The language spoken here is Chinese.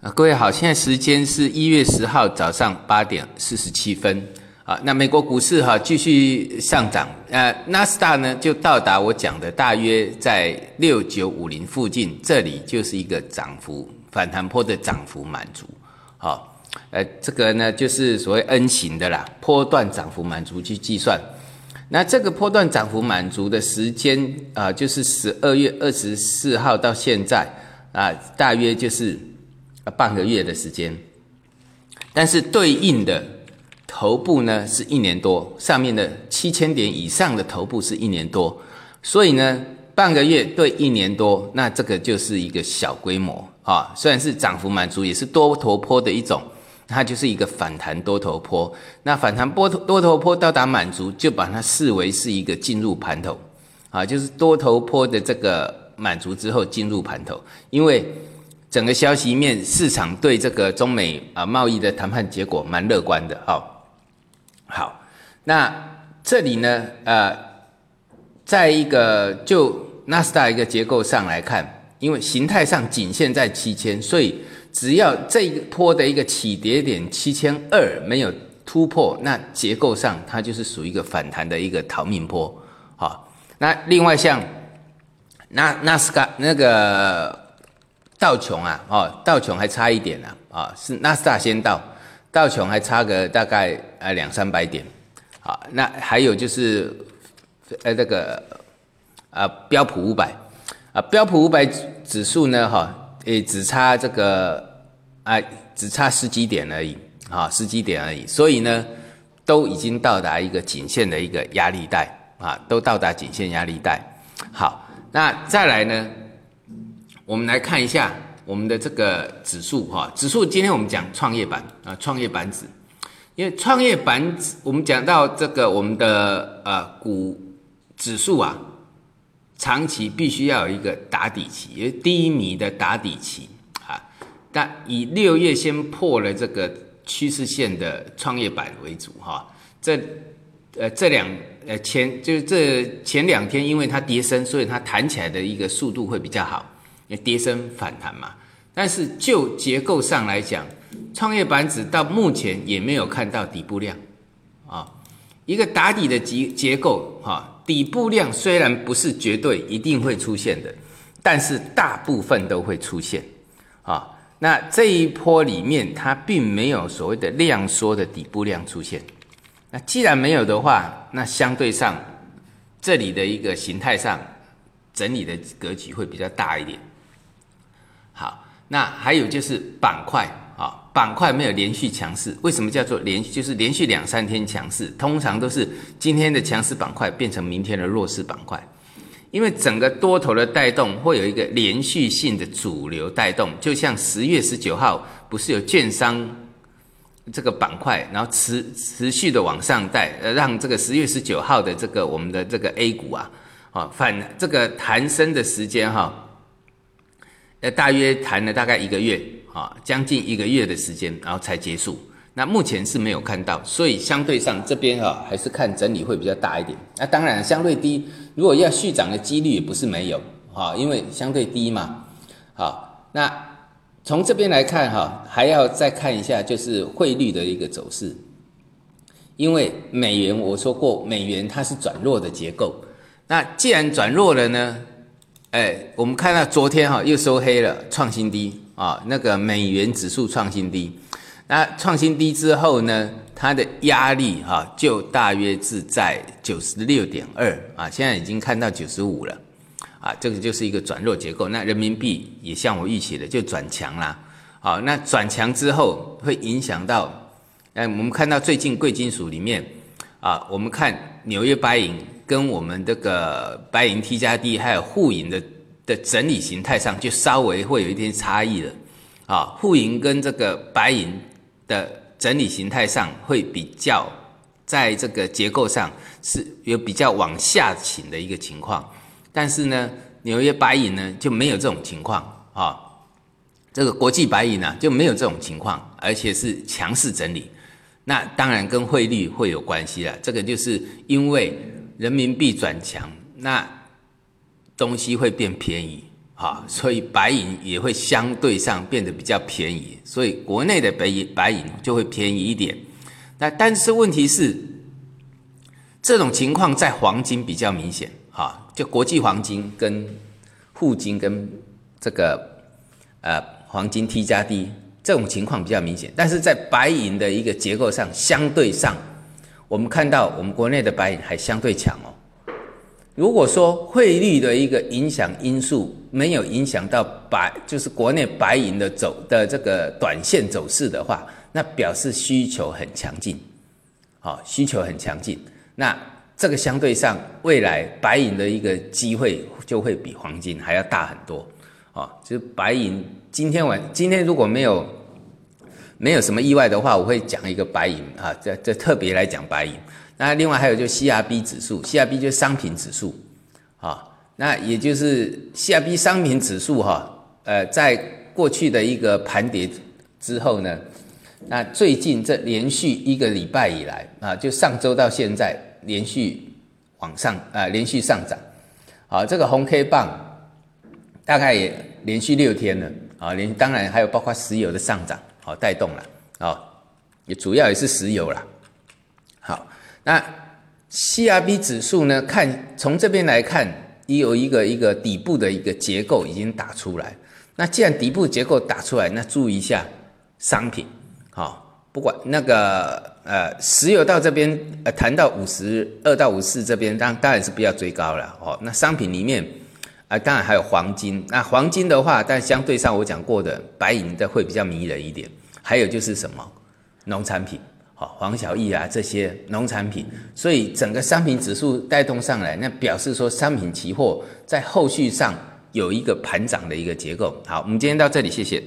啊，各位好，现在时间是一月十号早上八点四十七分啊。那美国股市哈继续上涨，呃，纳斯达呢就到达我讲的大约在六九五零附近，这里就是一个涨幅反弹坡的涨幅满足，好，呃，这个呢就是所谓 N 型的啦，波段涨幅满足去计算。那这个波段涨幅满足的时间啊，就是十二月二十四号到现在啊，大约就是。半个月的时间，但是对应的头部呢是一年多，上面的七千点以上的头部是一年多，所以呢半个月对一年多，那这个就是一个小规模啊，虽然是涨幅满足，也是多头坡的一种，它就是一个反弹多头坡。那反弹波多头坡到达满足，就把它视为是一个进入盘头啊，就是多头坡的这个满足之后进入盘头，因为。整个消息面，市场对这个中美啊贸易的谈判结果蛮乐观的。好，好，那这里呢，呃，在一个就纳斯达一个结构上来看，因为形态上仅限在七千，所以只要这一波的一个起跌点七千二没有突破，那结构上它就是属于一个反弹的一个逃命波。好，那另外像纳纳斯达那个。道琼啊，哦，道琼还差一点呢，啊，是纳斯达先到，道琼还差个大概呃两三百点，好，那还有就是，呃，这个啊标普五百，啊标普五百指数呢，哈，也只差这个啊，只差十几点而已，啊，十几点而已，所以呢，都已经到达一个颈线的一个压力带，啊，都到达颈线压力带，好，那再来呢？我们来看一下我们的这个指数哈，指数今天我们讲创业板啊，创业板指，因为创业板指我们讲到这个我们的呃股指数啊，长期必须要有一个打底期，因为低迷的打底期啊，但以六月先破了这个趋势线的创业板为主哈，这呃这两呃前就是这前两天因为它跌升，所以它弹起来的一个速度会比较好。跌升反弹嘛，但是就结构上来讲，创业板指到目前也没有看到底部量啊，一个打底的结结构哈，底部量虽然不是绝对一定会出现的，但是大部分都会出现啊。那这一波里面它并没有所谓的量缩的底部量出现，那既然没有的话，那相对上这里的一个形态上整理的格局会比较大一点。好，那还有就是板块啊，板块没有连续强势，为什么叫做连续？就是连续两三天强势，通常都是今天的强势板块变成明天的弱势板块，因为整个多头的带动会有一个连续性的主流带动，就像十月十九号不是有券商这个板块，然后持持续的往上带，呃，让这个十月十九号的这个我们的这个 A 股啊，啊反这个弹升的时间哈。呃，大约谈了大概一个月啊，将近一个月的时间，然后才结束。那目前是没有看到，所以相对上这边哈，还是看整理会比较大一点。那当然相对低，如果要续涨的几率也不是没有哈，因为相对低嘛。好，那从这边来看哈，还要再看一下就是汇率的一个走势，因为美元我说过，美元它是转弱的结构。那既然转弱了呢？哎，我们看到昨天哈又收黑了，创新低啊，那个美元指数创新低。那创新低之后呢，它的压力哈就大约是在九十六点二啊，现在已经看到九十五了啊，这个就是一个转弱结构。那人民币也像我预期的就转强啦。好，那转强之后会影响到，哎，我们看到最近贵金属里面啊，我们看纽约白银。跟我们这个白银 T 加 D 还有沪银的的整理形态上，就稍微会有一点差异了，啊，沪银跟这个白银的整理形态上会比较，在这个结构上是有比较往下倾的一个情况，但是呢，纽约白银呢就没有这种情况啊，这个国际白银呢就没有这种情况，而且是强势整理，那当然跟汇率会有关系了，这个就是因为。人民币转强，那东西会变便宜哈，所以白银也会相对上变得比较便宜，所以国内的白银白银就会便宜一点。那但是问题是，这种情况在黄金比较明显，哈，就国际黄金跟沪金跟这个呃黄金 T 加 D 这种情况比较明显，但是在白银的一个结构上，相对上，我们看到我们国内的白银还相对强哦。如果说汇率的一个影响因素没有影响到白，就是国内白银的走的这个短线走势的话，那表示需求很强劲，好，需求很强劲。那这个相对上未来白银的一个机会就会比黄金还要大很多，啊，就是白银今天晚今天如果没有没有什么意外的话，我会讲一个白银啊，这这特别来讲白银。那另外还有就 CRB 指数，CRB 就是商品指数，啊，那也就是 CRB 商品指数哈，呃，在过去的一个盘跌之后呢，那最近这连续一个礼拜以来啊，就上周到现在连续往上啊，连续上涨，好，这个红 K 棒大概也连续六天了啊，连当然还有包括石油的上涨，好带动了啊，也主要也是石油了，好。那 CRB 指数呢？看从这边来看，已有一个一个底部的一个结构已经打出来。那既然底部结构打出来，那注意一下商品，好，不管那个呃石油到这边呃谈到五十二到五十四这边，当当然是不要追高了哦。那商品里面啊，当然还有黄金。那黄金的话，但相对上我讲过的白银的会比较迷人一点。还有就是什么农产品。好黄小玉啊，这些农产品，所以整个商品指数带动上来，那表示说商品期货在后续上有一个盘涨的一个结构。好，我们今天到这里，谢谢。